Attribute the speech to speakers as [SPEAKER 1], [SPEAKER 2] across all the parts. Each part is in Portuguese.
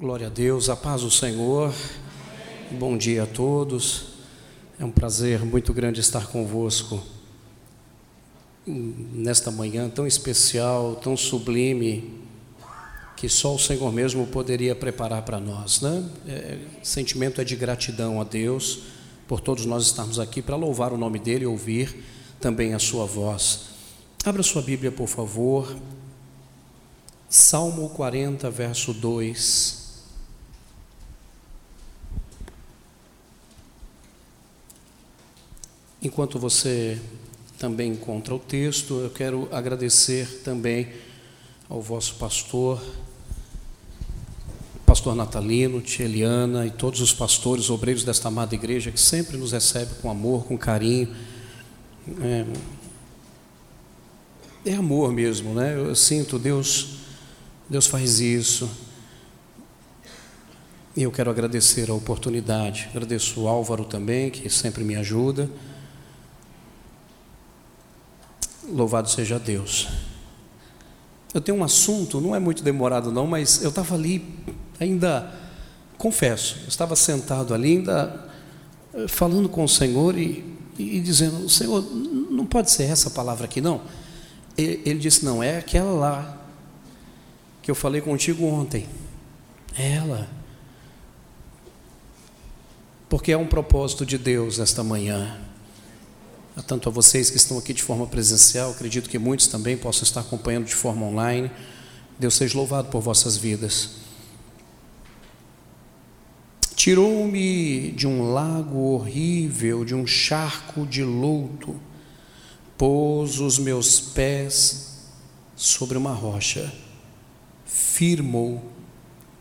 [SPEAKER 1] Glória a Deus, a paz do Senhor. Bom dia a todos. É um prazer muito grande estar convosco nesta manhã tão especial, tão sublime, que só o Senhor mesmo poderia preparar para nós, né? É, sentimento é de gratidão a Deus por todos nós estarmos aqui para louvar o nome dele e ouvir também a sua voz. Abra sua Bíblia, por favor. Salmo 40, verso 2. Enquanto você também encontra o texto, eu quero agradecer também ao vosso pastor, pastor Natalino, tia Eliana e todos os pastores, obreiros desta amada igreja que sempre nos recebe com amor, com carinho. É, é amor mesmo, né? Eu sinto Deus, Deus faz isso. E eu quero agradecer a oportunidade. Agradeço o Álvaro também, que sempre me ajuda. Louvado seja Deus. Eu tenho um assunto, não é muito demorado não, mas eu estava ali ainda, confesso, eu estava sentado ali ainda eh, falando com o Senhor e, e dizendo, Senhor, não pode ser essa palavra aqui não. Ele, disse, não, é aquela lá que eu falei contigo ontem. É ela. Porque é um propósito de Deus esta manhã tanto a vocês que estão aqui de forma presencial, acredito que muitos também possam estar acompanhando de forma online. Deus seja louvado por vossas vidas. Tirou-me de um lago horrível, de um charco de luto, pôs os meus pés sobre uma rocha, firmou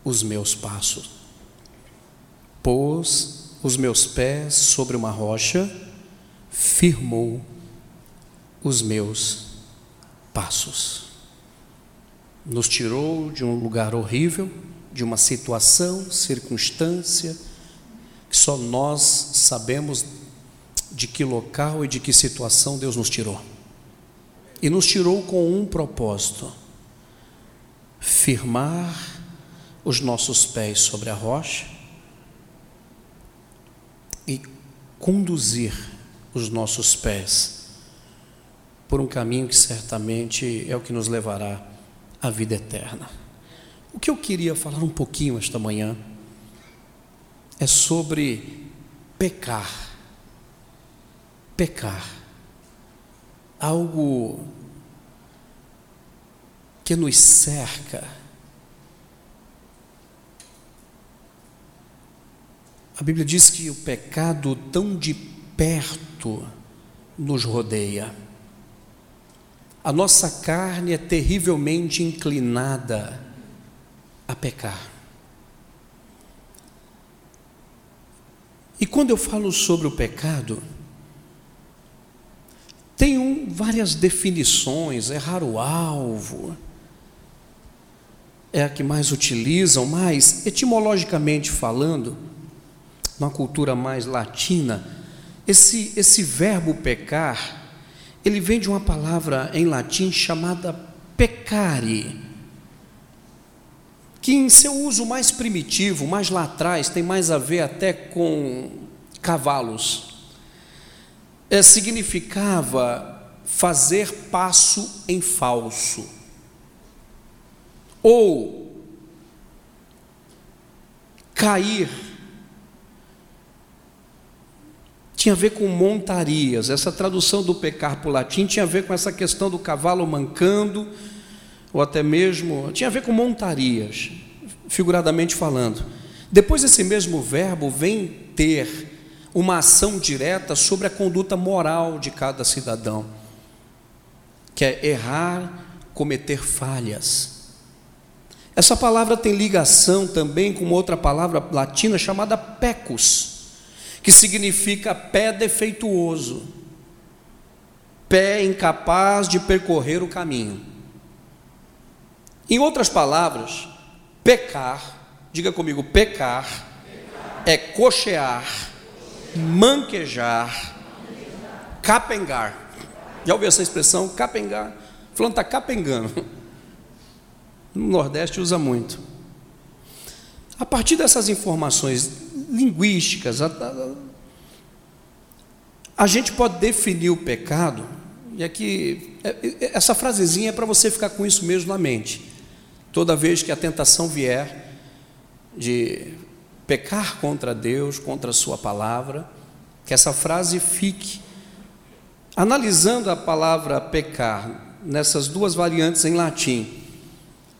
[SPEAKER 1] os meus passos. Pôs os meus pés sobre uma rocha, firmou os meus passos. Nos tirou de um lugar horrível, de uma situação, circunstância, que só nós sabemos de que local e de que situação Deus nos tirou. E nos tirou com um propósito: firmar os nossos pés sobre a rocha e conduzir os nossos pés por um caminho que certamente é o que nos levará à vida eterna. O que eu queria falar um pouquinho esta manhã é sobre pecar. Pecar. Algo que nos cerca. A Bíblia diz que o pecado tão de perto nos rodeia. A nossa carne é terrivelmente inclinada a pecar. E quando eu falo sobre o pecado, tem várias definições, errar o alvo, é a que mais utilizam, mas etimologicamente falando, numa cultura mais latina, esse, esse verbo pecar, ele vem de uma palavra em latim chamada pecare, que em seu uso mais primitivo, mais lá atrás, tem mais a ver até com cavalos. É, significava fazer passo em falso, ou cair tinha a ver com montarias. Essa tradução do pecar para o latim tinha a ver com essa questão do cavalo mancando, ou até mesmo tinha a ver com montarias, figuradamente falando. Depois esse mesmo verbo vem ter uma ação direta sobre a conduta moral de cada cidadão, que é errar, cometer falhas. Essa palavra tem ligação também com outra palavra latina chamada pecus que significa pé defeituoso, pé incapaz de percorrer o caminho. Em outras palavras, pecar, diga comigo, pecar, pecar. é cochear, manquejar, capengar. Já ouviu essa expressão? Capengar. Falando está capengando. No Nordeste usa muito. A partir dessas informações linguísticas, a, a, a gente pode definir o pecado, e aqui, é, é, essa frasezinha é para você ficar com isso mesmo na mente. Toda vez que a tentação vier de pecar contra Deus, contra a Sua palavra, que essa frase fique. Analisando a palavra pecar nessas duas variantes em latim,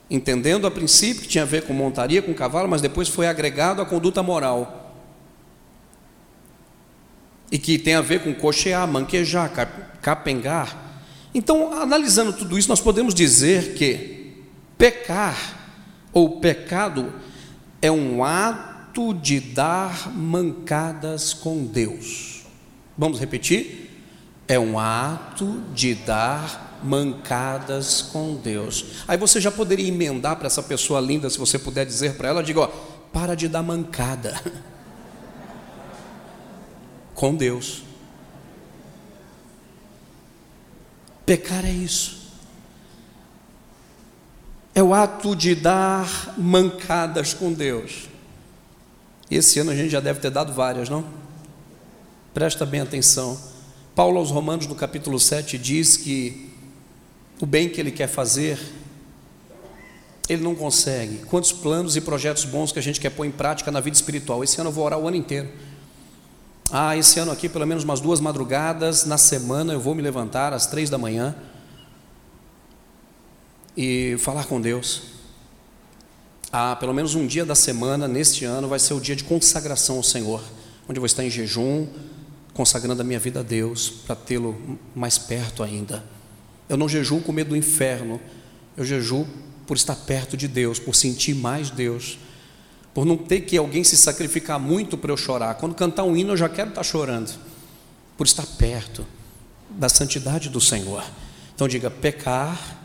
[SPEAKER 1] entendendo a princípio que tinha a ver com montaria, com cavalo, mas depois foi agregado a conduta moral. E que tem a ver com cochear, manquejar, capengar. Então, analisando tudo isso, nós podemos dizer que pecar ou pecado é um ato de dar mancadas com Deus. Vamos repetir? É um ato de dar mancadas com Deus. Aí você já poderia emendar para essa pessoa linda, se você puder dizer para ela, diga, ó, para de dar mancada com Deus. Pecar é isso. É o ato de dar mancadas com Deus. Esse ano a gente já deve ter dado várias, não? Presta bem atenção. Paulo aos Romanos, no capítulo 7, diz que o bem que ele quer fazer, ele não consegue. Quantos planos e projetos bons que a gente quer pôr em prática na vida espiritual? Esse ano eu vou orar o ano inteiro. Ah, esse ano aqui, pelo menos umas duas madrugadas na semana, eu vou me levantar às três da manhã e falar com Deus. Ah, pelo menos um dia da semana, neste ano, vai ser o dia de consagração ao Senhor, onde eu vou estar em jejum, consagrando a minha vida a Deus, para tê-lo mais perto ainda. Eu não jejuo com medo do inferno, eu jejuo por estar perto de Deus, por sentir mais Deus, por não ter que alguém se sacrificar muito para eu chorar. Quando cantar um hino, eu já quero estar chorando, por estar perto da santidade do Senhor. Então diga: pecar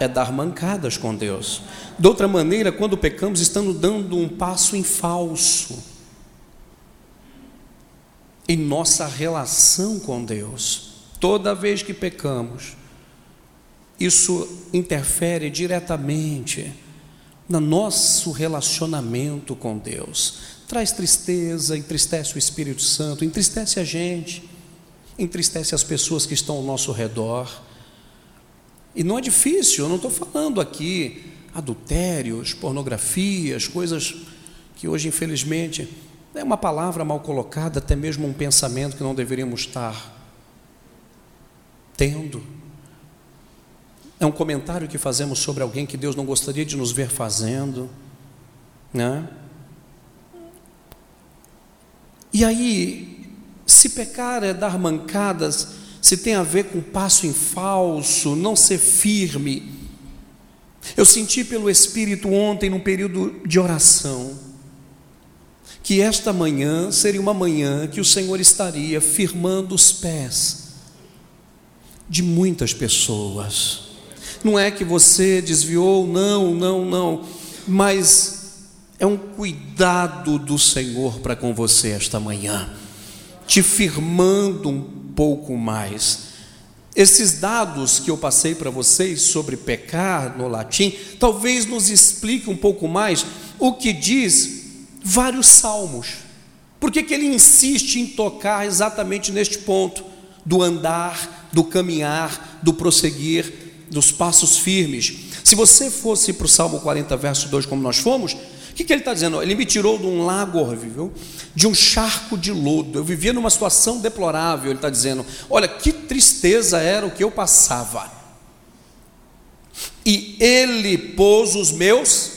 [SPEAKER 1] é dar mancadas com Deus. De outra maneira, quando pecamos, estamos dando um passo em falso em nossa relação com Deus. Toda vez que pecamos, isso interfere diretamente no nosso relacionamento com Deus. Traz tristeza, entristece o Espírito Santo, entristece a gente, entristece as pessoas que estão ao nosso redor. E não é difícil, eu não estou falando aqui adultérios, pornografias, coisas que hoje, infelizmente, é uma palavra mal colocada, até mesmo um pensamento que não deveríamos estar tendo. É um comentário que fazemos sobre alguém que Deus não gostaria de nos ver fazendo, né? E aí, se pecar é dar mancadas, se tem a ver com passo em falso, não ser firme. Eu senti pelo Espírito ontem, num período de oração, que esta manhã seria uma manhã que o Senhor estaria firmando os pés de muitas pessoas não é que você desviou, não, não, não, mas é um cuidado do Senhor para com você esta manhã, te firmando um pouco mais. Esses dados que eu passei para vocês sobre pecar no latim, talvez nos explique um pouco mais o que diz vários salmos. Por que, que ele insiste em tocar exatamente neste ponto do andar, do caminhar, do prosseguir? Dos passos firmes. Se você fosse para o Salmo 40, verso 2, como nós fomos, o que, que ele está dizendo? Ele me tirou de um lago horrível, de um charco de lodo. Eu vivia numa situação deplorável. Ele está dizendo: Olha, que tristeza era o que eu passava. E ele pôs os meus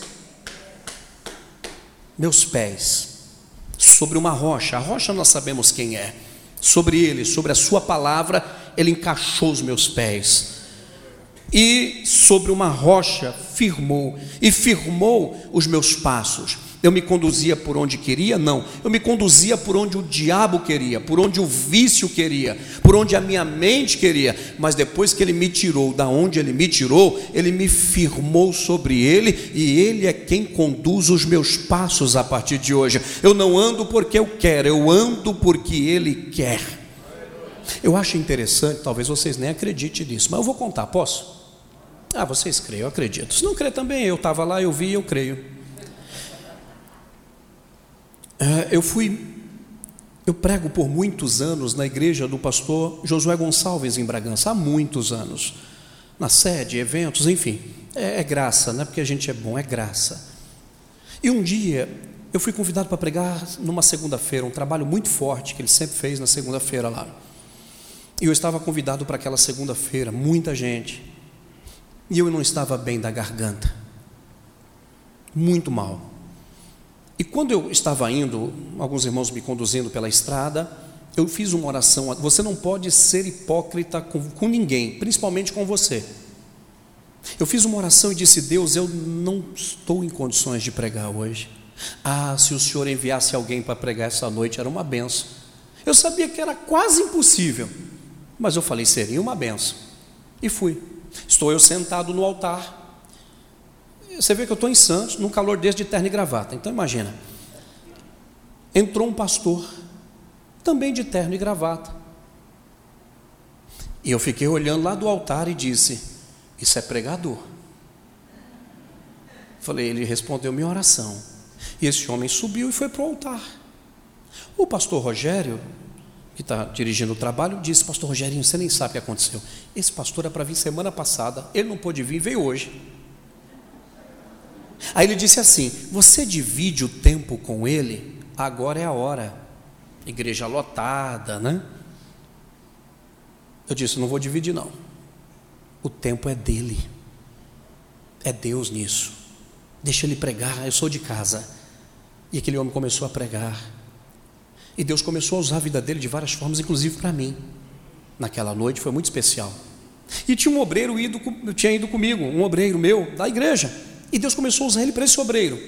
[SPEAKER 1] meus pés sobre uma rocha. A rocha nós sabemos quem é. Sobre ele, sobre a sua palavra, ele encaixou os meus pés e sobre uma rocha firmou, e firmou os meus passos. Eu me conduzia por onde queria? Não. Eu me conduzia por onde o diabo queria, por onde o vício queria, por onde a minha mente queria. Mas depois que ele me tirou da onde ele me tirou, ele me firmou sobre ele e ele é quem conduz os meus passos a partir de hoje. Eu não ando porque eu quero, eu ando porque ele quer. Eu acho interessante, talvez vocês nem acreditem nisso, mas eu vou contar, posso? Ah, vocês creem, eu acredito. Se não crê também, eu estava lá, eu vi, eu creio. É, eu fui, eu prego por muitos anos na igreja do pastor Josué Gonçalves em Bragança, há muitos anos, na sede, eventos, enfim, é, é graça, não é porque a gente é bom, é graça. E um dia eu fui convidado para pregar numa segunda-feira, um trabalho muito forte que ele sempre fez na segunda-feira lá. E eu estava convidado para aquela segunda-feira, muita gente. E eu não estava bem da garganta. Muito mal. E quando eu estava indo, alguns irmãos me conduzindo pela estrada, eu fiz uma oração. Você não pode ser hipócrita com, com ninguém, principalmente com você. Eu fiz uma oração e disse: Deus, eu não estou em condições de pregar hoje. Ah, se o Senhor enviasse alguém para pregar essa noite, era uma benção. Eu sabia que era quase impossível, mas eu falei: seria uma benção. E fui. Estou eu sentado no altar, você vê que eu estou em Santos, num calor desse de terno e gravata. Então imagina. Entrou um pastor, também de terno e gravata. E eu fiquei olhando lá do altar e disse: Isso é pregador. Falei, ele respondeu minha oração. E esse homem subiu e foi para o altar. O pastor Rogério, que está dirigindo o trabalho, disse: Pastor Rogerinho, você nem sabe o que aconteceu. Esse pastor era para vir semana passada, ele não pôde vir, veio hoje. Aí ele disse assim: Você divide o tempo com ele? Agora é a hora. Igreja lotada, né? Eu disse: Não vou dividir, não. O tempo é dele. É Deus nisso. Deixa ele pregar. Eu sou de casa. E aquele homem começou a pregar. E Deus começou a usar a vida dele de várias formas, inclusive para mim. Naquela noite foi muito especial. E tinha um obreiro ido, tinha ido comigo, um obreiro meu da igreja. E Deus começou a usar ele para esse obreiro.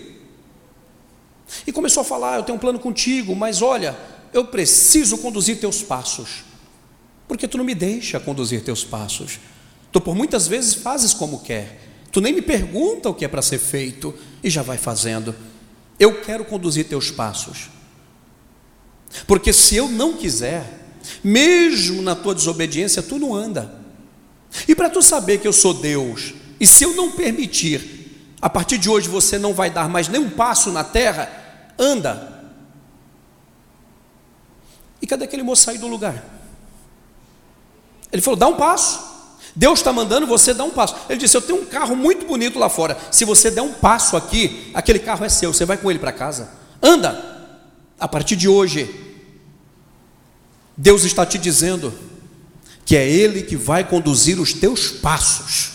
[SPEAKER 1] E começou a falar: Eu tenho um plano contigo, mas olha, eu preciso conduzir teus passos, porque tu não me deixa conduzir teus passos. Tu por muitas vezes fazes como quer, tu nem me pergunta o que é para ser feito e já vai fazendo. Eu quero conduzir teus passos, porque se eu não quiser, mesmo na tua desobediência, tu não anda. E para tu saber que eu sou Deus, e se eu não permitir a partir de hoje você não vai dar mais nenhum passo na terra, anda. E cadê aquele moço sair do lugar? Ele falou: dá um passo. Deus está mandando você dar um passo. Ele disse: Eu tenho um carro muito bonito lá fora. Se você der um passo aqui, aquele carro é seu. Você vai com ele para casa. Anda. A partir de hoje, Deus está te dizendo que é Ele que vai conduzir os teus passos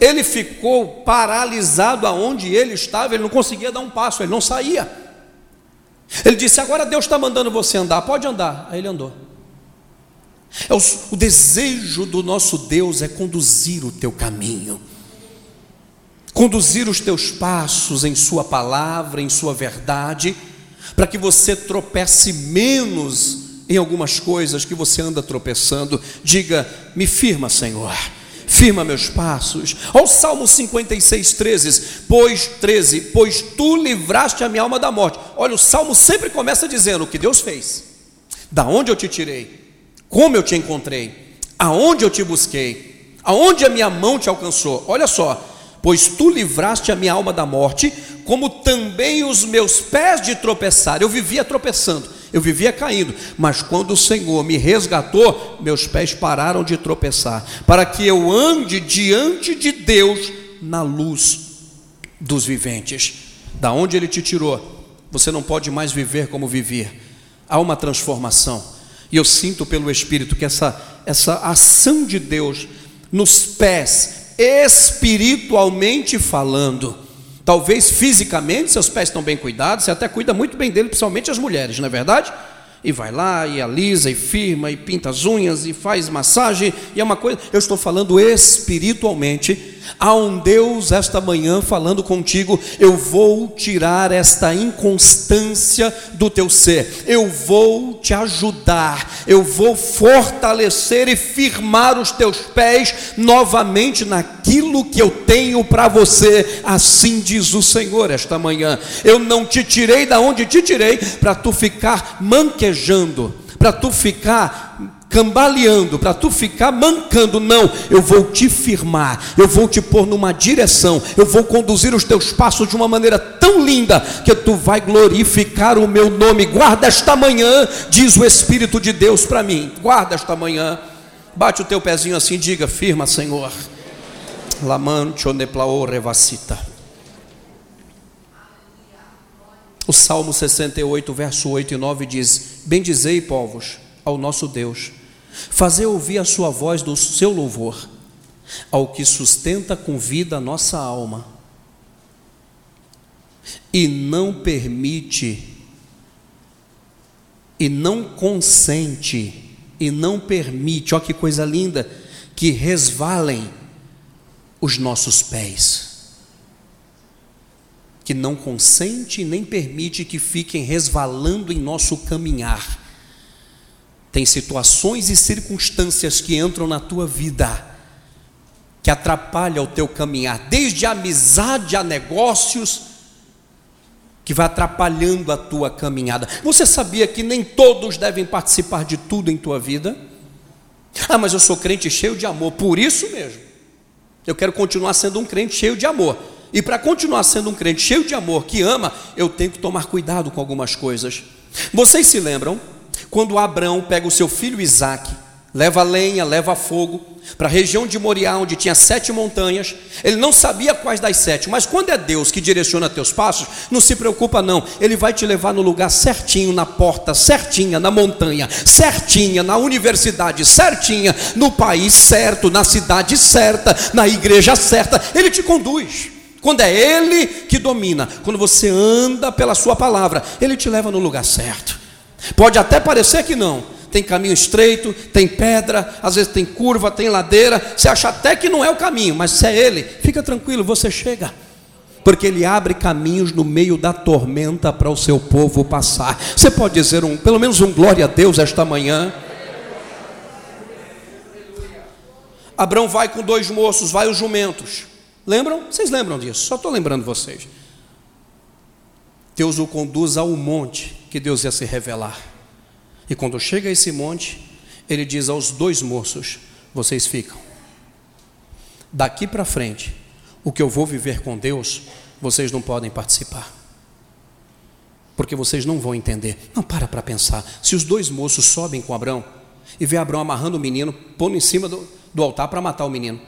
[SPEAKER 1] ele ficou paralisado aonde ele estava, ele não conseguia dar um passo, ele não saía. Ele disse: Agora Deus está mandando você andar, pode andar. Aí ele andou. É o, o desejo do nosso Deus é conduzir o teu caminho, conduzir os teus passos em Sua palavra, em Sua verdade, para que você tropece menos em algumas coisas que você anda tropeçando. Diga: Me firma, Senhor firma meus passos. Olha o Salmo 56, 13, pois 13, pois tu livraste a minha alma da morte. Olha, o Salmo sempre começa dizendo o que Deus fez, da onde eu te tirei, como eu te encontrei, aonde eu te busquei, aonde a minha mão te alcançou. Olha só, pois tu livraste a minha alma da morte, como também os meus pés de tropeçar. Eu vivia tropeçando eu vivia caindo, mas quando o Senhor me resgatou, meus pés pararam de tropeçar, para que eu ande diante de Deus na luz dos viventes. Da onde ele te tirou, você não pode mais viver como vivia. Há uma transformação. E eu sinto pelo Espírito que essa, essa ação de Deus nos pés, espiritualmente falando, Talvez fisicamente seus pés estão bem cuidados, você até cuida muito bem dele, principalmente as mulheres, não é verdade? E vai lá, e alisa, e firma, e pinta as unhas, e faz massagem, e é uma coisa. Eu estou falando espiritualmente. Há um Deus esta manhã falando contigo: eu vou tirar esta inconstância do teu ser, eu vou te ajudar, eu vou fortalecer e firmar os teus pés novamente naquilo que eu tenho para você. Assim diz o Senhor esta manhã. Eu não te tirei da onde te tirei para tu ficar manquejando, para tu ficar cambaleando, para tu ficar mancando, não, eu vou te firmar, eu vou te pôr numa direção, eu vou conduzir os teus passos de uma maneira tão linda que tu vai glorificar o meu nome. Guarda esta manhã, diz o Espírito de Deus para mim. Guarda esta manhã. Bate o teu pezinho assim, diga: firma, Senhor. Lamante oneplao revacita. O Salmo 68, verso 8 e 9 diz: Bendizei, povos, ao nosso Deus Fazer ouvir a sua voz do seu louvor, ao que sustenta com vida a nossa alma, e não permite, e não consente, e não permite, olha que coisa linda, que resvalem os nossos pés. Que não consente nem permite que fiquem resvalando em nosso caminhar tem situações e circunstâncias que entram na tua vida que atrapalham o teu caminhar, desde a amizade a negócios, que vai atrapalhando a tua caminhada. Você sabia que nem todos devem participar de tudo em tua vida? Ah, mas eu sou crente cheio de amor, por isso mesmo. Eu quero continuar sendo um crente cheio de amor. E para continuar sendo um crente cheio de amor, que ama, eu tenho que tomar cuidado com algumas coisas. Vocês se lembram quando Abraão pega o seu filho Isaque, leva lenha, leva fogo, para a região de Moriá, onde tinha sete montanhas, ele não sabia quais das sete, mas quando é Deus que direciona teus passos, não se preocupa não, ele vai te levar no lugar certinho, na porta certinha, na montanha certinha, na universidade certinha, no país certo, na cidade certa, na igreja certa, ele te conduz. Quando é Ele que domina, quando você anda pela Sua palavra, Ele te leva no lugar certo. Pode até parecer que não. Tem caminho estreito, tem pedra, às vezes tem curva, tem ladeira. Você acha até que não é o caminho, mas se é ele, fica tranquilo, você chega. Porque ele abre caminhos no meio da tormenta para o seu povo passar. Você pode dizer um, pelo menos um glória a Deus esta manhã. Abraão vai com dois moços, vai os jumentos. Lembram? Vocês lembram disso? Só estou lembrando vocês. Deus o conduz ao monte que Deus ia se revelar. E quando chega a esse monte, ele diz aos dois moços: Vocês ficam. Daqui para frente, o que eu vou viver com Deus, vocês não podem participar. Porque vocês não vão entender. Não, para para pensar. Se os dois moços sobem com Abraão e vê Abraão amarrando o menino, pondo em cima do, do altar para matar o menino,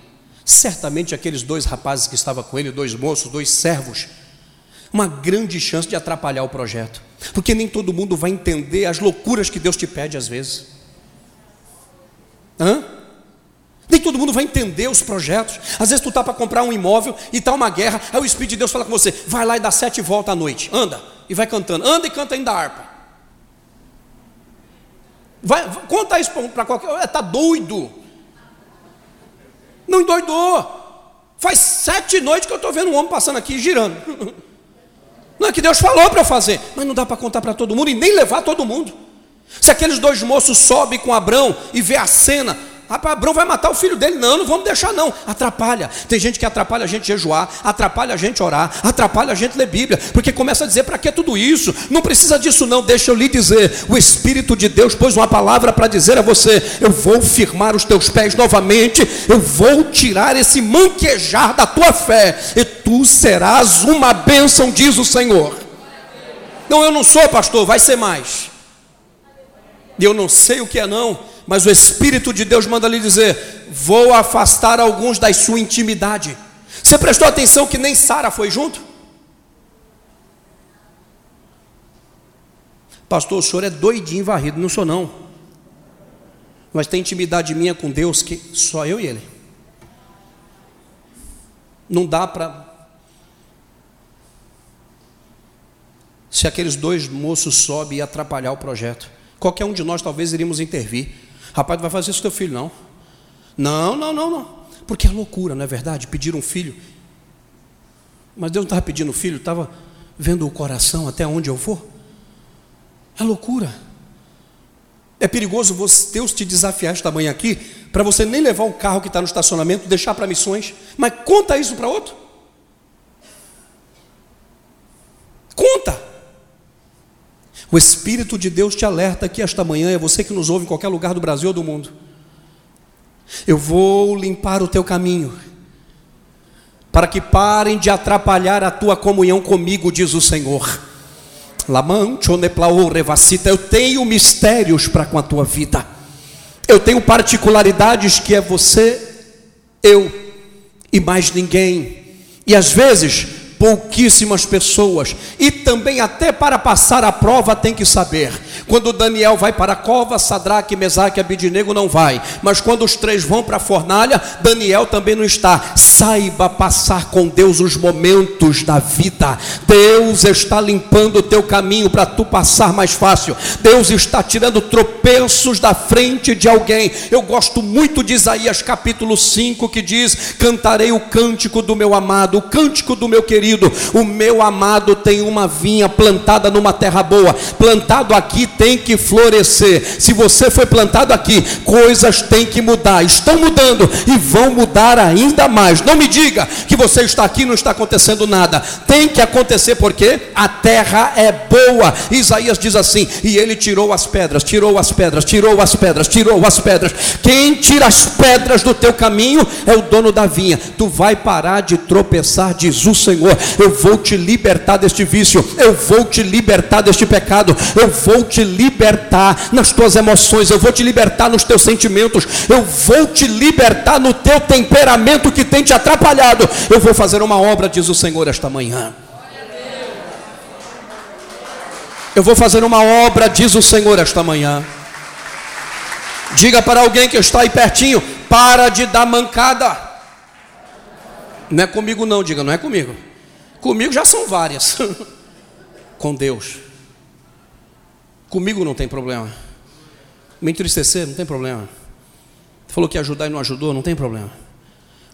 [SPEAKER 1] certamente aqueles dois rapazes que estavam com ele, dois moços, dois servos, uma grande chance de atrapalhar o projeto, porque nem todo mundo vai entender as loucuras que Deus te pede às vezes. Hã? Nem todo mundo vai entender os projetos. Às vezes tu está para comprar um imóvel e está uma guerra, aí o Espírito de Deus fala com você: vai lá e dá sete voltas à noite, anda, e vai cantando, anda e canta ainda harpa. Vai, conta isso para qualquer. Está doido. Não endoidou. Faz sete noites que eu estou vendo um homem passando aqui girando. Não é que Deus falou para eu fazer, mas não dá para contar para todo mundo e nem levar todo mundo. Se aqueles dois moços sobem com Abrão e vê a cena, Rapaz, Abrão vai matar o filho dele. Não, não vamos deixar, não. Atrapalha. Tem gente que atrapalha a gente jejuar, atrapalha a gente orar, atrapalha a gente ler Bíblia, porque começa a dizer para que tudo isso? Não precisa disso, não. Deixa eu lhe dizer: o Espírito de Deus pôs uma palavra para dizer a você: eu vou firmar os teus pés novamente, eu vou tirar esse manquejar da tua fé, e tu serás uma bênção, diz o Senhor. Não, eu não sou pastor, vai ser mais. Eu não sei o que é, não mas o Espírito de Deus manda lhe dizer: Vou afastar alguns da sua intimidade. Você prestou atenção que nem Sara foi junto? Pastor, o senhor é doidinho varrido, não sou não. Mas tem intimidade minha com Deus que só eu e Ele. Não dá para. Se aqueles dois moços sobem e atrapalhar o projeto, qualquer um de nós talvez iríamos intervir. Rapaz, não vai fazer isso com teu filho, não. Não, não, não, não. Porque é loucura, não é verdade? Pedir um filho. Mas Deus não estava pedindo filho, estava vendo o coração até onde eu vou. É loucura. É perigoso Deus te desafiar esta manhã aqui, para você nem levar o carro que está no estacionamento, deixar para missões, mas conta isso para outro. Conta. O Espírito de Deus te alerta aqui esta manhã, é você que nos ouve em qualquer lugar do Brasil ou do mundo. Eu vou limpar o teu caminho, para que parem de atrapalhar a tua comunhão comigo, diz o Senhor. Eu tenho mistérios para com a tua vida, eu tenho particularidades que é você, eu e mais ninguém, e às vezes pouquíssimas pessoas, e também até para passar a prova tem que saber. Quando Daniel vai para a cova, Sadraque, Mesaque e Abidinego não vai, mas quando os três vão para a fornalha, Daniel também não está. Saiba passar com Deus os momentos da vida. Deus está limpando o teu caminho para tu passar mais fácil. Deus está tirando tropeços da frente de alguém. Eu gosto muito de Isaías capítulo 5 que diz: "Cantarei o cântico do meu amado, o cântico do meu querido querido, o meu amado tem uma vinha plantada numa terra boa, plantado aqui tem que florescer. Se você foi plantado aqui, coisas têm que mudar, estão mudando e vão mudar ainda mais. Não me diga que você está aqui e não está acontecendo nada. Tem que acontecer porque a terra é boa. Isaías diz assim: e ele tirou as pedras, tirou as pedras, tirou as pedras, tirou as pedras. Quem tira as pedras do teu caminho é o dono da vinha. Tu vai parar de tropeçar, diz o Senhor eu vou te libertar deste vício, eu vou te libertar deste pecado, eu vou te libertar nas tuas emoções, eu vou te libertar nos teus sentimentos, eu vou te libertar no teu temperamento que tem te atrapalhado. Eu vou fazer uma obra, diz o Senhor, esta manhã. Eu vou fazer uma obra, diz o Senhor, esta manhã. Diga para alguém que está aí pertinho: para de dar mancada. Não é comigo, não, diga, não é comigo. Comigo já são várias. Com Deus. Comigo não tem problema. Me entristecer, não tem problema. Falou que ajudar e não ajudou, não tem problema.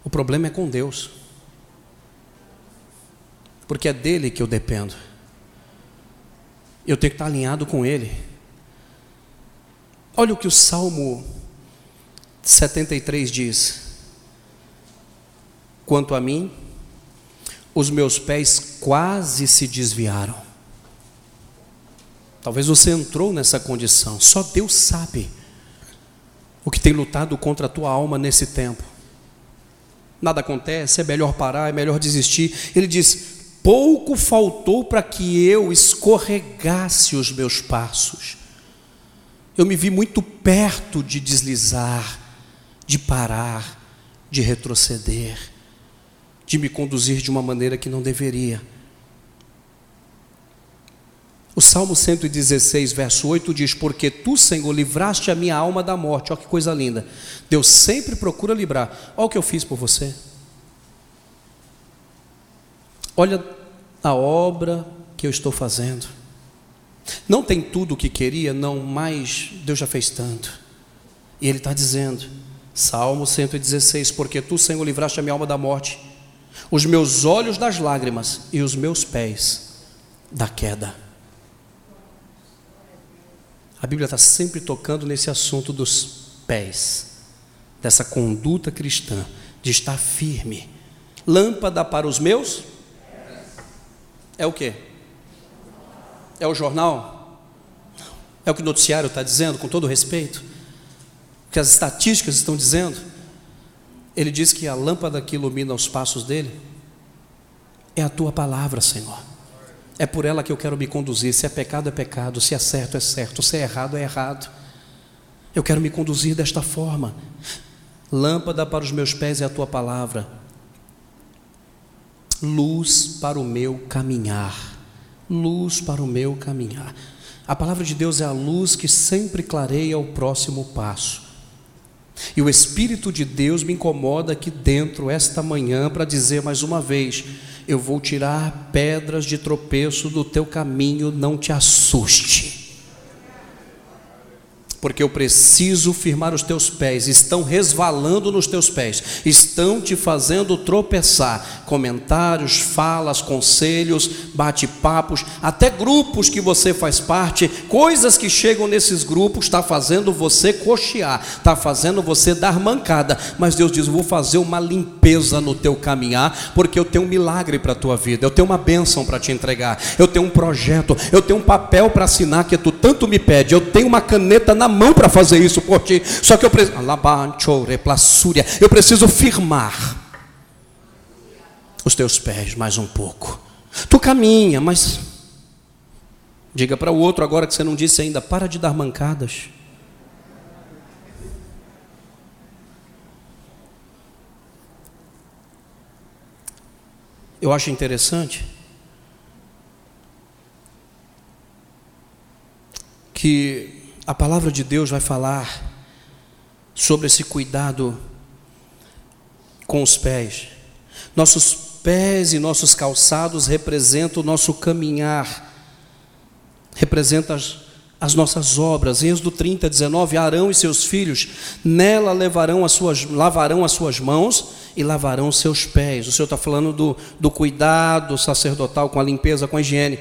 [SPEAKER 1] O problema é com Deus. Porque é dele que eu dependo. Eu tenho que estar alinhado com ele. Olha o que o Salmo 73 diz. Quanto a mim, os meus pés quase se desviaram. Talvez você entrou nessa condição, só Deus sabe o que tem lutado contra a tua alma nesse tempo. Nada acontece, é melhor parar, é melhor desistir. Ele diz: pouco faltou para que eu escorregasse os meus passos. Eu me vi muito perto de deslizar, de parar, de retroceder de me conduzir de uma maneira que não deveria. O Salmo 116, verso 8 diz: Porque tu, Senhor, livraste a minha alma da morte. Olha que coisa linda. Deus sempre procura livrar. Olha o que eu fiz por você. Olha a obra que eu estou fazendo. Não tem tudo o que queria, não, mas Deus já fez tanto. E Ele está dizendo, Salmo 116: Porque tu, Senhor, livraste a minha alma da morte os meus olhos das lágrimas e os meus pés da queda. A Bíblia está sempre tocando nesse assunto dos pés, dessa conduta cristã, de estar firme. Lâmpada para os meus? É o que? É o jornal? É o que o noticiário está dizendo, com todo respeito? O que as estatísticas estão dizendo? Ele diz que a lâmpada que ilumina os passos dele é a tua palavra, Senhor. É por ela que eu quero me conduzir. Se é pecado, é pecado. Se é certo, é certo. Se é errado, é errado. Eu quero me conduzir desta forma. Lâmpada para os meus pés é a tua palavra. Luz para o meu caminhar. Luz para o meu caminhar. A palavra de Deus é a luz que sempre clareia o próximo passo. E o Espírito de Deus me incomoda aqui dentro, esta manhã, para dizer mais uma vez: eu vou tirar pedras de tropeço do teu caminho, não te assuste. Porque eu preciso firmar os teus pés, estão resvalando nos teus pés, estão te fazendo tropeçar. Comentários, falas, conselhos, bate-papos, até grupos que você faz parte, coisas que chegam nesses grupos, está fazendo você cochear, está fazendo você dar mancada. Mas Deus diz: vou fazer uma limpeza no teu caminhar, porque eu tenho um milagre para a tua vida, eu tenho uma bênção para te entregar, eu tenho um projeto, eu tenho um papel para assinar que tu tanto me pede, eu tenho uma caneta na mão para fazer isso por ti. Só que eu preciso, eu preciso firmar os teus pés mais um pouco. Tu caminha, mas diga para o outro agora que você não disse ainda, para de dar mancadas. Eu acho interessante que a palavra de Deus vai falar sobre esse cuidado com os pés. Nossos pés e nossos calçados representam o nosso caminhar, representam as, as nossas obras. Em Êxodo 30, 19, Arão e seus filhos nela levarão as suas, lavarão as suas mãos e lavarão os seus pés. O Senhor está falando do, do cuidado sacerdotal com a limpeza, com a higiene.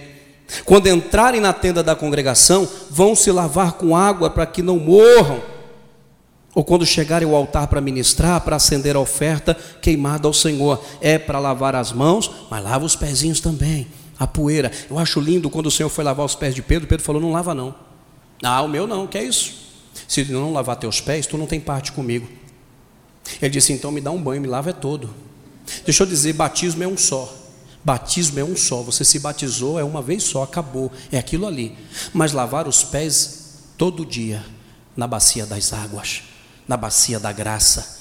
[SPEAKER 1] Quando entrarem na tenda da congregação, vão se lavar com água para que não morram. Ou quando chegarem ao altar para ministrar, para acender a oferta queimada ao Senhor, é para lavar as mãos, mas lava os pezinhos também, a poeira. Eu acho lindo quando o Senhor foi lavar os pés de Pedro, Pedro falou: Não lava não. Ah, o meu não, que é isso? Se não lavar teus pés, tu não tem parte comigo. Ele disse: Então me dá um banho, me lava é todo. Deixa eu dizer: batismo é um só. Batismo é um só, você se batizou, é uma vez só, acabou, é aquilo ali. Mas lavar os pés todo dia na bacia das águas, na bacia da graça,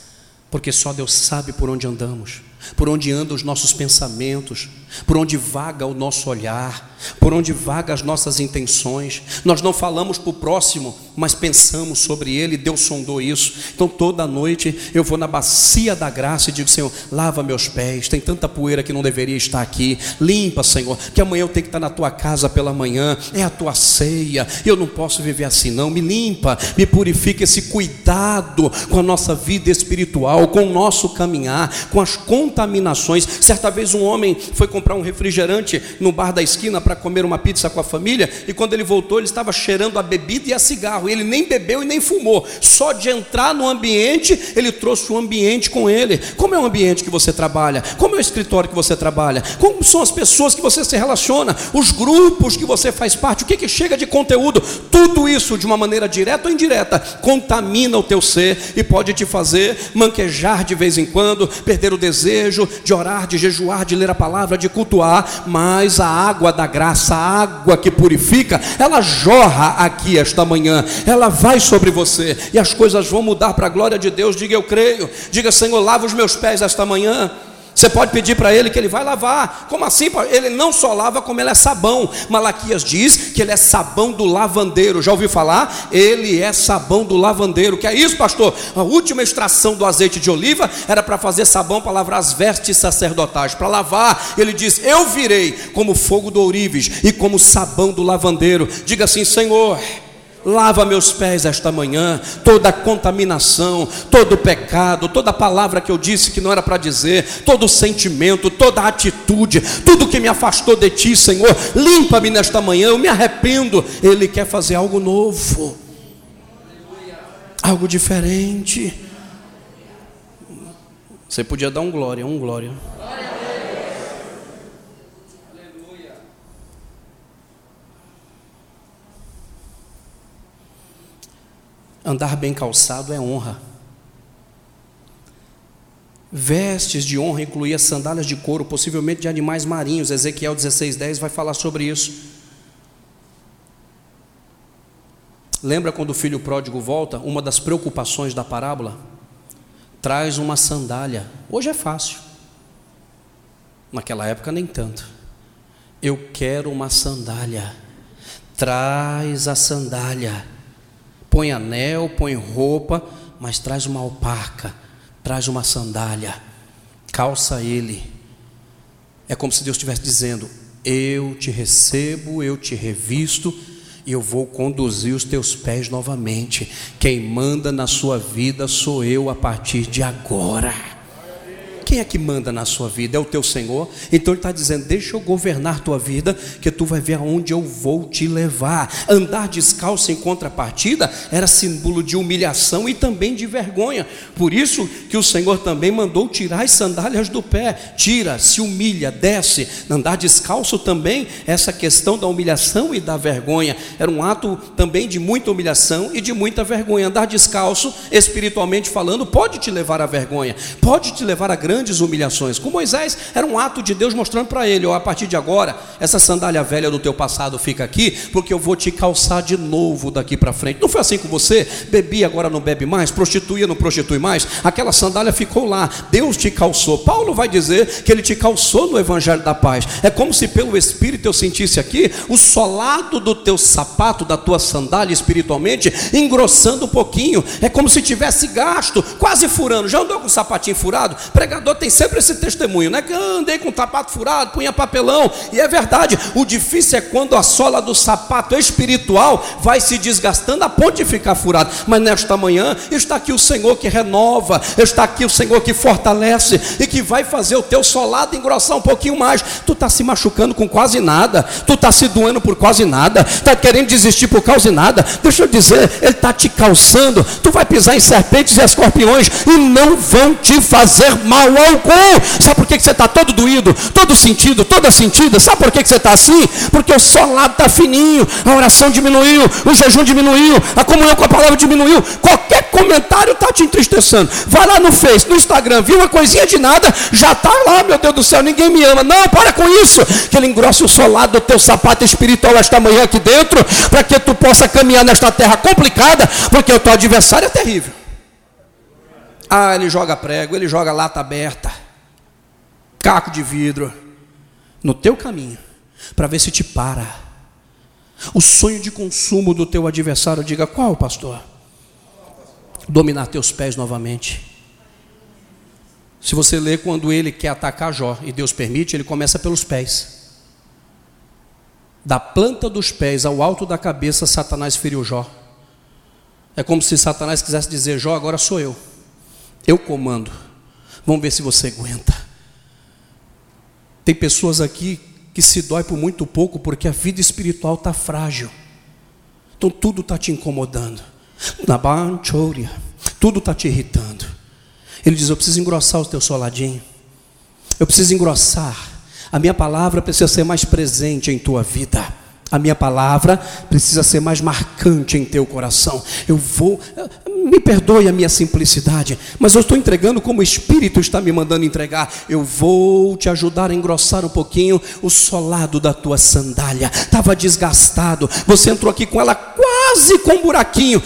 [SPEAKER 1] porque só Deus sabe por onde andamos por onde andam os nossos pensamentos, por onde vaga o nosso olhar, por onde vaga as nossas intenções. Nós não falamos para o próximo, mas pensamos sobre ele, Deus sondou isso. Então toda noite eu vou na bacia da graça e digo: Senhor, lava meus pés, tem tanta poeira que não deveria estar aqui, limpa, Senhor, que amanhã eu tenho que estar na tua casa pela manhã, é a tua ceia, eu não posso viver assim, não. Me limpa, me purifica esse cuidado com a nossa vida espiritual, com o nosso caminhar, com as contaminações. Certa vez um homem foi comprar um refrigerante no bar da esquina para comer uma pizza com a família, e quando ele voltou, ele estava cheirando a bebida e a cigarro. Ele nem bebeu e nem fumou. Só de entrar no ambiente, ele trouxe o ambiente com ele. Como é o ambiente que você trabalha? Como é o escritório que você trabalha? Como são as pessoas que você se relaciona? Os grupos que você faz parte? O que, que chega de conteúdo? Tudo isso, de uma maneira direta ou indireta, contamina o teu ser e pode te fazer manquejar de vez em quando, perder o desejo desejo de orar, de jejuar, de ler a palavra, de cultuar, mas a água da graça, a água que purifica, ela jorra aqui esta manhã, ela vai sobre você e as coisas vão mudar para a glória de Deus. Diga eu creio, diga Senhor, lava os meus pés esta manhã. Você pode pedir para ele que ele vai lavar. Como assim? Ele não só lava, como ele é sabão. Malaquias diz que ele é sabão do lavandeiro. Já ouviu falar? Ele é sabão do lavandeiro. Que é isso, pastor? A última extração do azeite de oliva era para fazer sabão para lavar as vestes sacerdotais. Para lavar, ele diz: Eu virei como fogo do ourives e como sabão do lavandeiro. Diga assim, Senhor lava meus pés esta manhã, toda contaminação, todo pecado, toda palavra que eu disse que não era para dizer, todo sentimento, toda atitude, tudo que me afastou de ti, Senhor, limpa-me nesta manhã, eu me arrependo. Ele quer fazer algo novo, algo diferente. Você podia dar um glória, um glória. Andar bem calçado é honra. Vestes de honra incluía sandálias de couro, possivelmente de animais marinhos. Ezequiel 16:10 vai falar sobre isso. Lembra quando o filho pródigo volta? Uma das preocupações da parábola? Traz uma sandália. Hoje é fácil. Naquela época nem tanto. Eu quero uma sandália. Traz a sandália põe anel, põe roupa, mas traz uma alparca, traz uma sandália, calça ele. É como se Deus estivesse dizendo: Eu te recebo, eu te revisto, e eu vou conduzir os teus pés novamente. Quem manda na sua vida sou eu a partir de agora. Quem é que manda na sua vida? É o teu Senhor. Então Ele está dizendo: Deixa eu governar tua vida, que tu vai ver aonde eu vou te levar. Andar descalço em contrapartida era símbolo de humilhação e também de vergonha. Por isso que o Senhor também mandou tirar as sandálias do pé. Tira, se humilha, desce. Andar descalço também, essa questão da humilhação e da vergonha. Era um ato também de muita humilhação e de muita vergonha. Andar descalço, espiritualmente falando, pode te levar à vergonha, pode te levar a grande grandes humilhações. Com Moisés era um ato de Deus mostrando para ele: ó, a partir de agora, essa sandália velha do teu passado fica aqui, porque eu vou te calçar de novo daqui para frente. Não foi assim com você? Bebi, agora não bebe mais, prostituía, não prostitui mais. Aquela sandália ficou lá, Deus te calçou. Paulo vai dizer que ele te calçou no evangelho da paz. É como se pelo Espírito eu sentisse aqui o solado do teu sapato, da tua sandália espiritualmente, engrossando um pouquinho. É como se tivesse gasto, quase furando. Já andou com o sapatinho furado? Pregador pregador tem sempre esse testemunho, né? Que eu andei com o sapato furado, punha papelão, e é verdade. O difícil é quando a sola do sapato espiritual vai se desgastando a ponto de ficar furado. Mas nesta manhã está aqui o Senhor que renova, está aqui o Senhor que fortalece e que vai fazer o teu solado engrossar um pouquinho mais. Tu está se machucando com quase nada, tu está se doendo por quase nada, está querendo desistir por causa de nada. Deixa eu dizer, Ele está te calçando. Tu vai pisar em serpentes e escorpiões e não vão te fazer mal álcool. Sabe por que você está todo doído, todo sentido, toda sentida? Sabe por que você está assim? Porque o solado está fininho, a oração diminuiu, o jejum diminuiu, a comunhão com a palavra diminuiu. Qualquer comentário está te entristecendo. Vai lá no Face, no Instagram, viu uma coisinha de nada, já está lá, meu Deus do céu, ninguém me ama. Não, para com isso. Que ele engrosse o solado do teu sapato espiritual esta manhã aqui dentro, para que tu possa caminhar nesta terra complicada, porque o teu adversário é terrível. Ah, ele joga prego, ele joga lata aberta, caco de vidro, no teu caminho, para ver se te para. O sonho de consumo do teu adversário, diga qual, pastor? Dominar teus pés novamente. Se você ler quando ele quer atacar Jó e Deus permite, ele começa pelos pés. Da planta dos pés ao alto da cabeça, Satanás feriu Jó. É como se Satanás quisesse dizer: Jó, agora sou eu. Eu comando. Vamos ver se você aguenta. Tem pessoas aqui que se dói por muito pouco porque a vida espiritual está frágil. Então tudo está te incomodando. Tudo está te irritando. Ele diz: Eu preciso engrossar o teu soladinho. Eu preciso engrossar. A minha palavra precisa ser mais presente em tua vida. A minha palavra precisa ser mais marcante em teu coração. Eu vou, me perdoe a minha simplicidade, mas eu estou entregando como o Espírito está me mandando entregar. Eu vou te ajudar a engrossar um pouquinho o solado da tua sandália. Estava desgastado. Você entrou aqui com ela quase com um buraquinho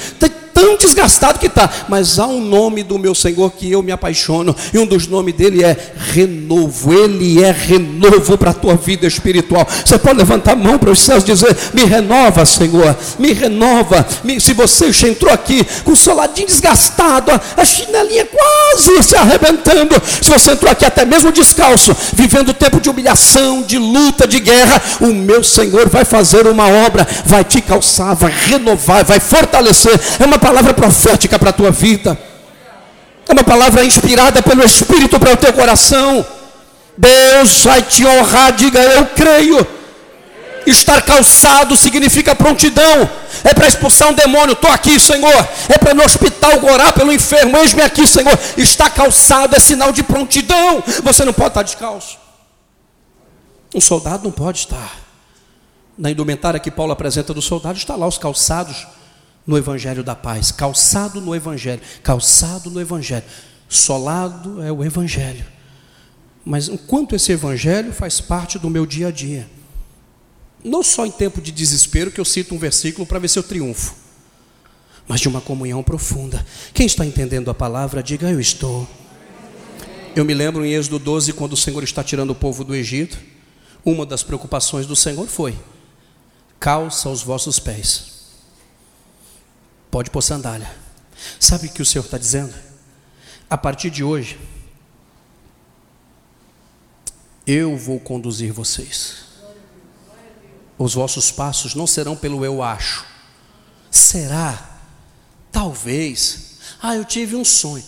[SPEAKER 1] tão desgastado que está, mas há um nome do meu Senhor que eu me apaixono, e um dos nomes dele é renovo, ele é renovo para a tua vida espiritual. Você pode levantar a mão para os céus e dizer: Me renova, Senhor, me renova. Me, se você entrou aqui com o soladinho desgastado, a chinelinha quase se arrebentando, se você entrou aqui até mesmo descalço, vivendo tempo de humilhação, de luta, de guerra, o meu Senhor vai fazer uma obra, vai te calçar, vai renovar, vai fortalecer. É uma profética para a tua vida. É uma palavra inspirada pelo Espírito para o teu coração. Deus vai te honrar, diga eu creio. Estar calçado significa prontidão. É para expulsar um demônio. Estou aqui, Senhor. É para no hospital orar pelo enfermo. Eis-me aqui, Senhor. Está calçado é sinal de prontidão. Você não pode estar descalço. Um soldado não pode estar. Na indumentária que Paulo apresenta do soldado, está lá os calçados no Evangelho da paz, calçado no Evangelho, calçado no Evangelho, solado é o Evangelho. Mas enquanto esse Evangelho faz parte do meu dia a dia, não só em tempo de desespero que eu cito um versículo para ver se eu triunfo, mas de uma comunhão profunda. Quem está entendendo a palavra, diga eu estou. Eu me lembro em Êxodo 12, quando o Senhor está tirando o povo do Egito, uma das preocupações do Senhor foi: calça os vossos pés Pode pôr sandália. Sabe o que o Senhor está dizendo? A partir de hoje, eu vou conduzir vocês. os vossos passos não serão pelo eu acho. Será? Talvez. Ah, eu tive um sonho.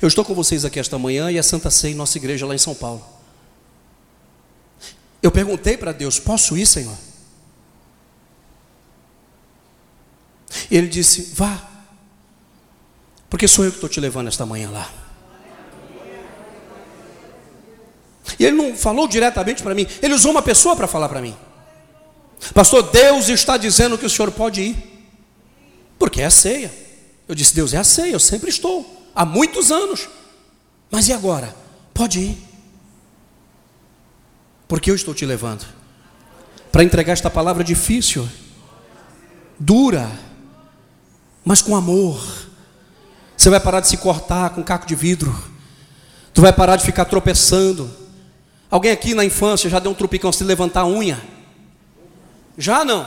[SPEAKER 1] Eu estou com vocês aqui esta manhã e é Santa Ceia em nossa igreja lá em São Paulo. Eu perguntei para Deus: posso ir, Senhor? E ele disse: vá, porque sou eu que estou te levando esta manhã lá. E ele não falou diretamente para mim, ele usou uma pessoa para falar para mim. Pastor, Deus está dizendo que o senhor pode ir, porque é a ceia. Eu disse: Deus é a ceia, eu sempre estou há muitos anos. Mas e agora? Pode ir. Porque eu estou te levando para entregar esta palavra difícil, dura, mas com amor. Você vai parar de se cortar com caco de vidro. Tu vai parar de ficar tropeçando. Alguém aqui na infância já deu um trupicão se levantar a unha? Já não?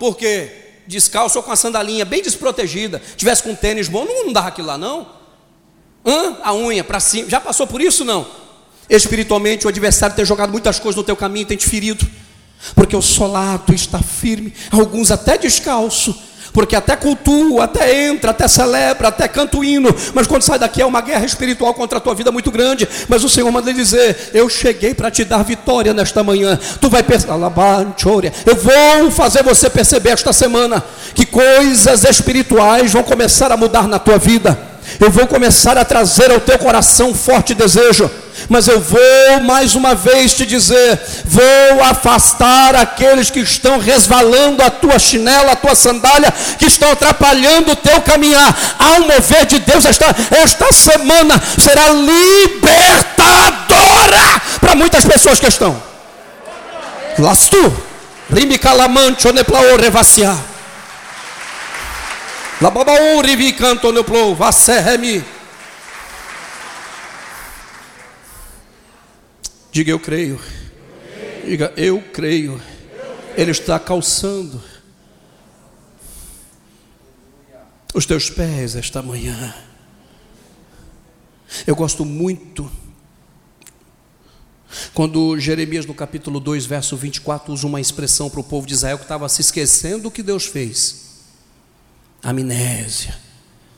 [SPEAKER 1] Porque descalço ou com a sandalinha bem desprotegida, tivesse com um tênis bom, não, não dava aquilo lá não. Hã? A unha para cima. Já passou por isso? Não. Espiritualmente, o adversário tem jogado muitas coisas no teu caminho, tem te ferido. Porque o solado está firme, alguns até descalço, porque até cultua, até entra, até celebra, até canta o hino, mas quando sai daqui é uma guerra espiritual contra a tua vida muito grande. Mas o Senhor manda dizer: Eu cheguei para te dar vitória nesta manhã. Tu vai pensar, eu vou fazer você perceber esta semana que coisas espirituais vão começar a mudar na tua vida. Eu vou começar a trazer ao teu coração um forte desejo mas eu vou mais uma vez te dizer: vou afastar aqueles que estão resvalando a tua chinela, a tua sandália, que estão atrapalhando o teu caminhar. Um mover de Deus esta, esta semana será libertadora para muitas pessoas que estão. Lastu, rimi calamante, oneplaô, revaciar. Lababaú, rivi canto, oneplou, vasserremi. Diga eu creio. Diga eu creio. Ele está calçando os teus pés esta manhã. Eu gosto muito quando Jeremias, no capítulo 2, verso 24, usa uma expressão para o povo de Israel que estava se esquecendo do que Deus fez. Amnésia.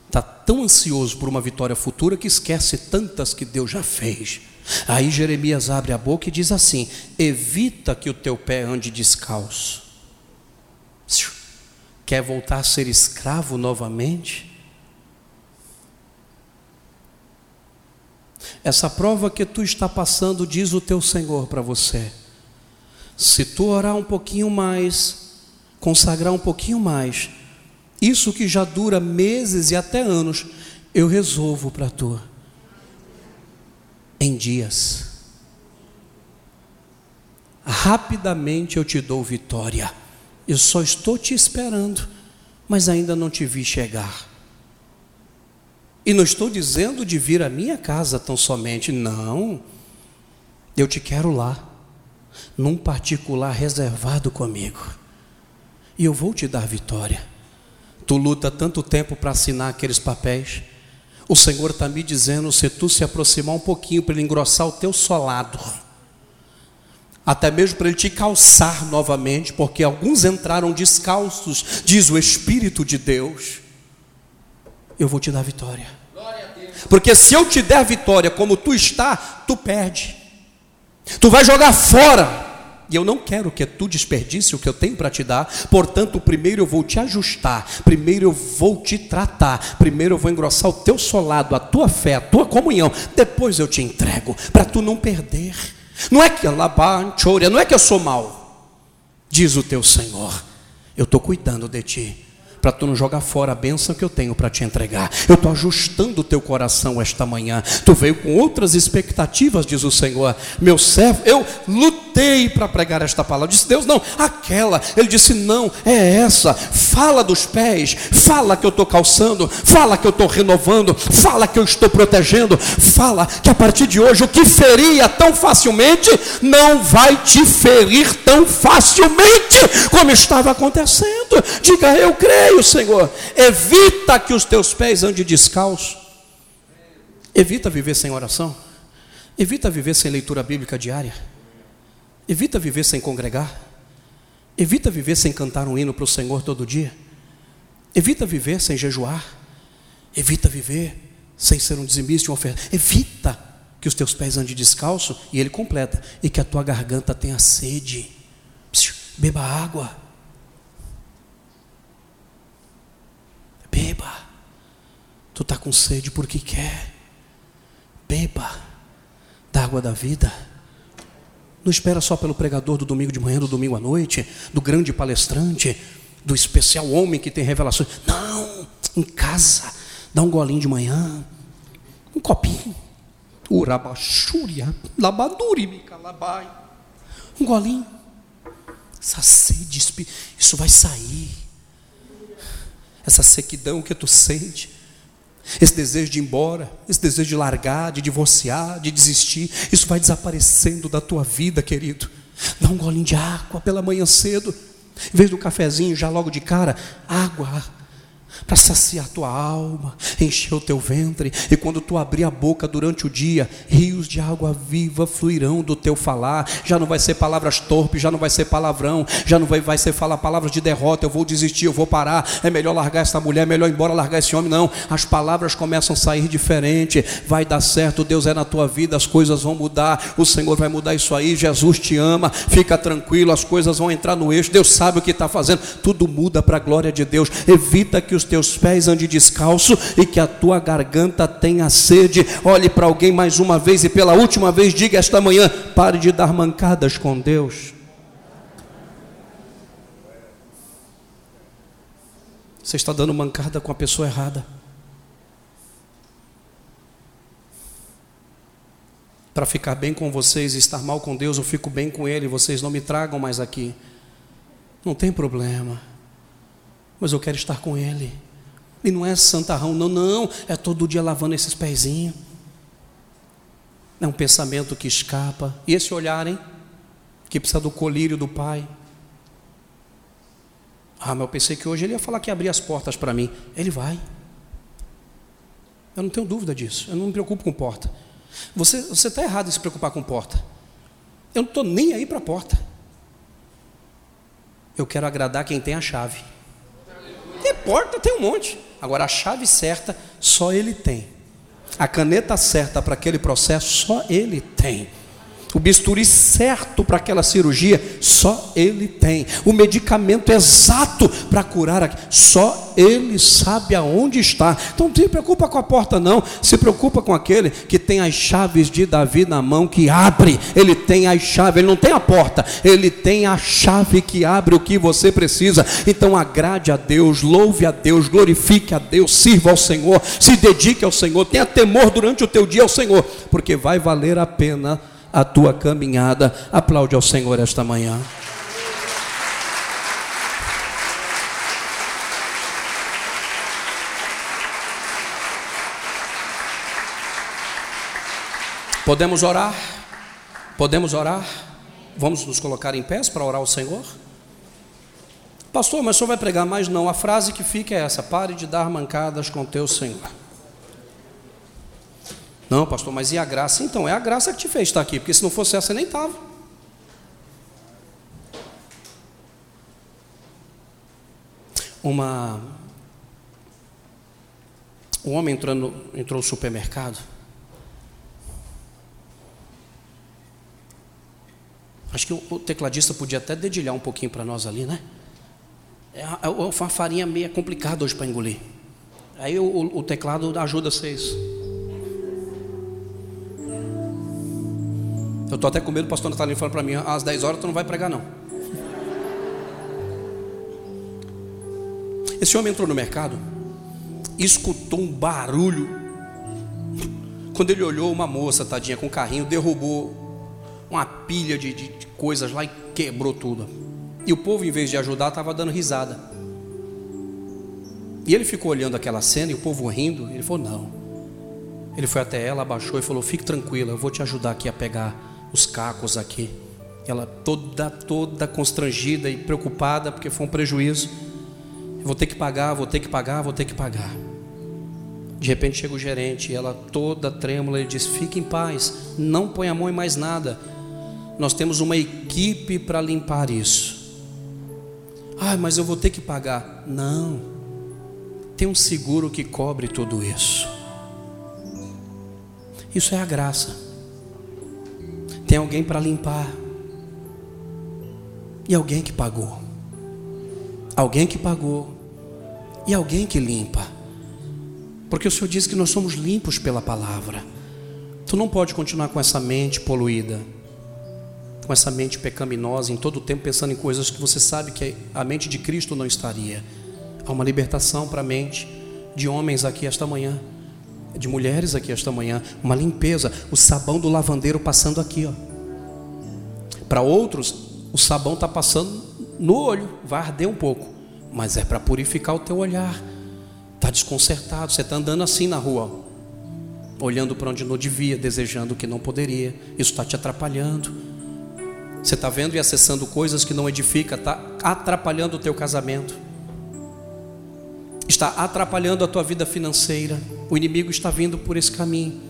[SPEAKER 1] Está tão ansioso por uma vitória futura que esquece tantas que Deus já fez. Aí Jeremias abre a boca e diz assim: Evita que o teu pé ande descalço. Quer voltar a ser escravo novamente? Essa prova que tu está passando, diz o teu Senhor para você. Se tu orar um pouquinho mais, consagrar um pouquinho mais, isso que já dura meses e até anos, eu resolvo para tu em dias. Rapidamente eu te dou vitória. Eu só estou te esperando, mas ainda não te vi chegar. E não estou dizendo de vir à minha casa tão somente, não. Eu te quero lá, num particular reservado comigo. E eu vou te dar vitória. Tu luta tanto tempo para assinar aqueles papéis o Senhor está me dizendo: se tu se aproximar um pouquinho para ele engrossar o teu solado, até mesmo para ele te calçar novamente, porque alguns entraram descalços, diz o Espírito de Deus, eu vou te dar vitória. Porque se eu te der vitória como tu está, tu perde. Tu vai jogar fora e eu não quero que tu desperdice o que eu tenho para te dar. Portanto, primeiro eu vou te ajustar, primeiro eu vou te tratar, primeiro eu vou engrossar o teu solado, a tua fé, a tua comunhão. Depois eu te entrego para tu não perder. Não é que não é que eu sou mal. Diz o teu Senhor. Eu estou cuidando de ti para tu não jogar fora a bênção que eu tenho para te entregar. Eu estou ajustando o teu coração esta manhã. Tu veio com outras expectativas, diz o Senhor. Meu servo, eu lutei para pregar esta palavra. Disse, Deus, não, aquela. Ele disse, não, é essa. Fala dos pés, fala que eu estou calçando, fala que eu estou renovando, fala que eu estou protegendo, fala que a partir de hoje o que feria tão facilmente não vai te ferir tão facilmente como estava acontecendo. Diga, eu creio, Senhor. Evita que os teus pés andem descalços. Evita viver sem oração. Evita viver sem leitura bíblica diária. Evita viver sem congregar. Evita viver sem cantar um hino para o Senhor todo dia. Evita viver sem jejuar. Evita viver sem ser um dizimista uma oferta. Evita que os teus pés andem descalço. E ele completa. E que a tua garganta tenha sede. Beba água. Beba. Tu está com sede porque quer. Beba da água da vida. Não espera só pelo pregador do domingo de manhã, do domingo à noite, do grande palestrante, do especial homem que tem revelações. Não, em casa, dá um golinho de manhã, um copinho. Urabachúria, labaduri, calabai. Um golinho. Essa sede, isso vai sair. Essa sequidão que tu sente esse desejo de ir embora, esse desejo de largar, de divorciar, de desistir, isso vai desaparecendo da tua vida, querido. Dá um golinho de água pela manhã cedo, em vez do cafezinho, já logo de cara, água para saciar tua alma, encher o teu ventre, e quando tu abrir a boca durante o dia, rios de água viva fluirão do teu falar. Já não vai ser palavras torpes, já não vai ser palavrão, já não vai, vai ser falar palavras de derrota. Eu vou desistir, eu vou parar. É melhor largar essa mulher, é melhor ir embora largar esse homem. Não, as palavras começam a sair diferente. Vai dar certo, Deus é na tua vida, as coisas vão mudar. O Senhor vai mudar isso aí. Jesus te ama, fica tranquilo, as coisas vão entrar no eixo. Deus sabe o que está fazendo, tudo muda para a glória de Deus. Evita que os teus pés andem descalço e que a tua garganta tenha sede. Olhe para alguém mais uma vez e pela última vez diga esta manhã: pare de dar mancadas com Deus. Você está dando mancada com a pessoa errada. Para ficar bem com vocês e estar mal com Deus, eu fico bem com Ele, vocês não me tragam mais aqui. Não tem problema mas eu quero estar com Ele. E não é santarrão, não, não, é todo dia lavando esses pezinhos. É um pensamento que escapa. E esse olhar, hein? Que precisa do colírio do Pai. Ah, mas eu pensei que hoje ele ia falar que ia abrir as portas para mim. Ele vai. Eu não tenho dúvida disso. Eu não me preocupo com porta. Você está errado em se preocupar com porta. Eu não estou nem aí para a porta. Eu quero agradar quem tem a chave. Tem porta, tem um monte. Agora, a chave certa, só ele tem. A caneta certa para aquele processo, só ele tem. O bisturi certo para aquela cirurgia, só ele tem. O medicamento exato para curar, só ele sabe aonde está. Então não se preocupa com a porta, não. Se preocupa com aquele que tem as chaves de Davi na mão, que abre. Ele tem as chaves, ele não tem a porta, ele tem a chave que abre o que você precisa. Então agrade a Deus, louve a Deus, glorifique a Deus, sirva ao Senhor, se dedique ao Senhor, tenha temor durante o teu dia ao Senhor, porque vai valer a pena a tua caminhada. Aplaude ao Senhor esta manhã. Podemos orar? Podemos orar? Vamos nos colocar em pés para orar ao Senhor? Pastor, mas o senhor vai pregar mais? Não, a frase que fica é essa: pare de dar mancadas com teu Senhor. Não, pastor, mas e a graça? Então, é a graça que te fez estar aqui, porque se não fosse essa, nem estava. Uma. Um homem entrando, entrou no supermercado. Acho que o tecladista podia até dedilhar um pouquinho para nós ali, né? É, é uma farinha meio complicada hoje para engolir. Aí o, o teclado ajuda vocês. Eu estou até com medo, o pastor Natalino falando para mim, às 10 horas tu não vai pregar não. Esse homem entrou no mercado, escutou um barulho. Quando ele olhou, uma moça, tadinha, com um carrinho, derrubou uma pilha de, de, de coisas lá e quebrou tudo. E o povo, em vez de ajudar, estava dando risada. E ele ficou olhando aquela cena e o povo rindo. Ele falou: Não. Ele foi até ela, abaixou e falou: Fique tranquila, eu vou te ajudar aqui a pegar os cacos aqui. Ela toda, toda constrangida e preocupada, porque foi um prejuízo. Vou ter que pagar, vou ter que pagar, vou ter que pagar. De repente chega o gerente ela toda trêmula e diz: Fique em paz, não põe a mão em mais nada. Nós temos uma equipe para limpar isso. Ah, mas eu vou ter que pagar. Não. Tem um seguro que cobre tudo isso. Isso é a graça. Tem alguém para limpar. E alguém que pagou. Alguém que pagou. E alguém que limpa. Porque o Senhor diz que nós somos limpos pela palavra. Tu não pode continuar com essa mente poluída com essa mente pecaminosa, em todo o tempo pensando em coisas que você sabe que a mente de Cristo não estaria. Há uma libertação para a mente de homens aqui esta manhã, de mulheres aqui esta manhã, uma limpeza, o sabão do lavandeiro passando aqui, ó. Para outros, o sabão está passando no olho, vai arder um pouco, mas é para purificar o teu olhar. Está desconcertado, você está andando assim na rua, ó, olhando para onde não devia, desejando o que não poderia. Isso está te atrapalhando. Você está vendo e acessando coisas que não edifica, está atrapalhando o teu casamento, está atrapalhando a tua vida financeira. O inimigo está vindo por esse caminho.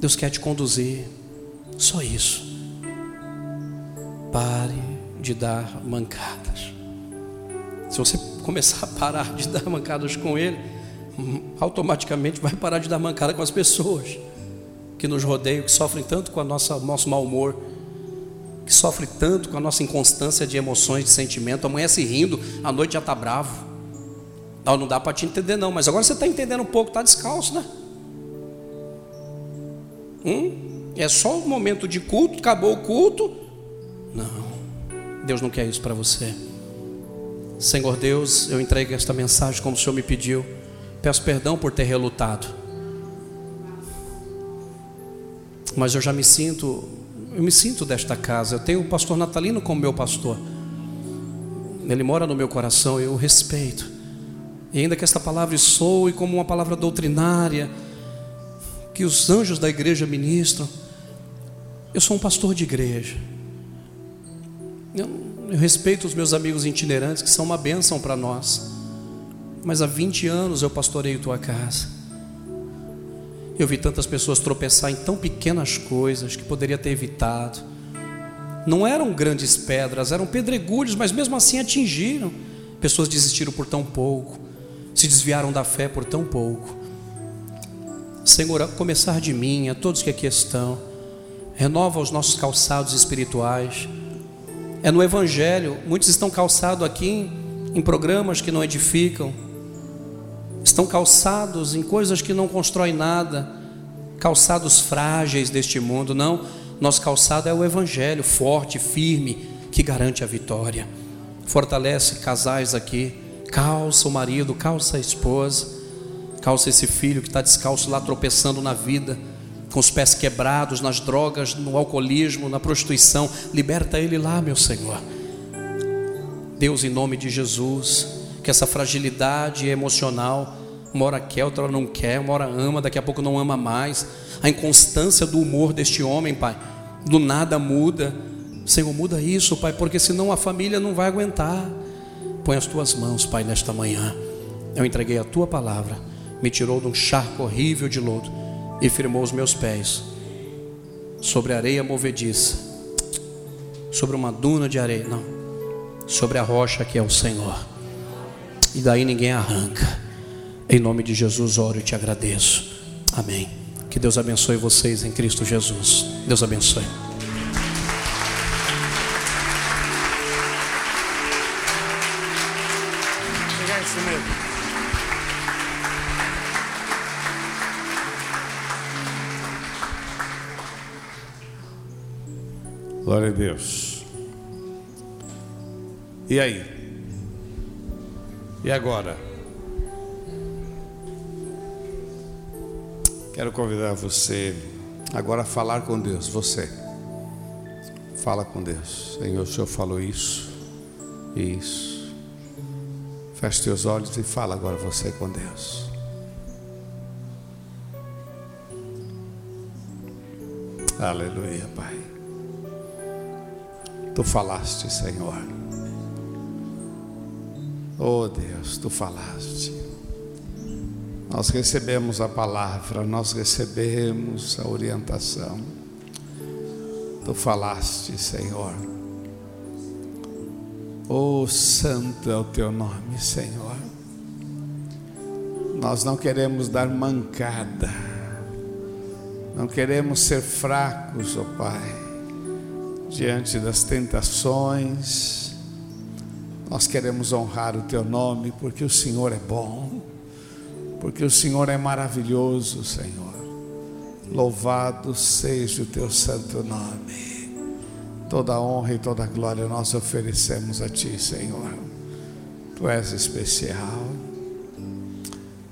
[SPEAKER 1] Deus quer te conduzir. Só isso. Pare de dar mancadas. Se você começar a parar de dar mancadas com Ele, automaticamente vai parar de dar mancada com as pessoas que nos rodeiam, que sofrem tanto com o nosso mau humor que sofre tanto com a nossa inconstância de emoções, de sentimento, amanhece rindo, à noite já está bravo. Não, não dá para te entender, não, mas agora você está entendendo um pouco, está descalço, né? Hum? É só um momento de culto, acabou o culto. Não, Deus não quer isso para você. Senhor Deus, eu entrego esta mensagem como o Senhor me pediu. Peço perdão por ter relutado. Mas eu já me sinto eu me sinto desta casa. Eu tenho o pastor Natalino como meu pastor. Ele mora no meu coração, eu o respeito. E ainda que esta palavra soe como uma palavra doutrinária, que os anjos da igreja ministram, eu sou um pastor de igreja. Eu, eu respeito os meus amigos itinerantes, que são uma bênção para nós. Mas há 20 anos eu pastoreio tua casa. Eu vi tantas pessoas tropeçar em tão pequenas coisas que poderia ter evitado. Não eram grandes pedras, eram pedregulhos, mas mesmo assim atingiram. Pessoas desistiram por tão pouco, se desviaram da fé por tão pouco. Senhor, a começar de mim, a todos que aqui estão, renova os nossos calçados espirituais. É no Evangelho, muitos estão calçados aqui em, programas que não edificam, estão calçados em coisas que não constroem nada, calçados frágeis deste mundo. Não, nosso calçado é o Evangelho, forte, firme, que garante a vitória. Fortalece casais aqui, calça o marido, calça a esposa, calça esse filho que está descalço lá tropeçando na vida, com os pés quebrados nas drogas, no alcoolismo, na prostituição. Liberta ele lá, meu Senhor. Deus, em nome de Jesus, que essa fragilidade emocional, uma hora quer, outra hora não quer, uma hora ama, daqui a pouco não ama mais. A inconstância do humor deste homem, Pai, do nada muda. Senhor, muda isso, Pai, porque senão a família não vai aguentar. Põe as tuas mãos, Pai, nesta manhã. Eu entreguei a tua palavra, me tirou de um charco horrível de lodo e firmou os meus pés sobre areia movediça, sobre uma duna de areia, não, sobre a rocha que é o Senhor e daí ninguém arranca. Em nome de Jesus, oro e te agradeço. Amém. Que Deus abençoe vocês em Cristo Jesus. Deus abençoe.
[SPEAKER 2] Glória a Deus. E aí? E agora? Quero convidar você agora a falar com Deus. Você. Fala com Deus. Senhor, o Senhor falou isso. Isso. Feche teus olhos e fala agora você com Deus. Aleluia, Pai. Tu falaste, Senhor. Oh Deus, tu falaste. Nós recebemos a palavra, nós recebemos a orientação. Tu falaste, Senhor. Oh, santo é o teu nome, Senhor. Nós não queremos dar mancada, não queremos ser fracos, oh Pai, diante das tentações. Nós queremos honrar o teu nome, porque o Senhor é bom, porque o Senhor é maravilhoso, Senhor. Louvado seja o teu santo nome. Toda honra e toda glória nós oferecemos a Ti, Senhor. Tu és especial.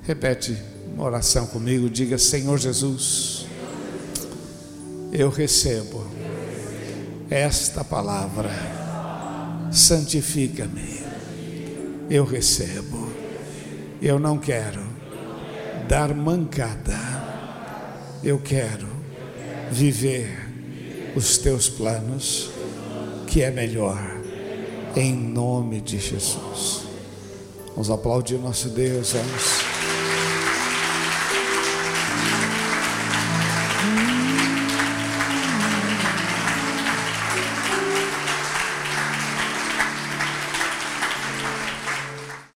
[SPEAKER 2] Repete uma oração comigo, diga: Senhor Jesus, eu recebo esta palavra, santifica-me. Eu recebo, eu não quero dar mancada, eu quero viver os teus planos, que é melhor, em nome de Jesus. Vamos aplaudir nosso Deus, vamos.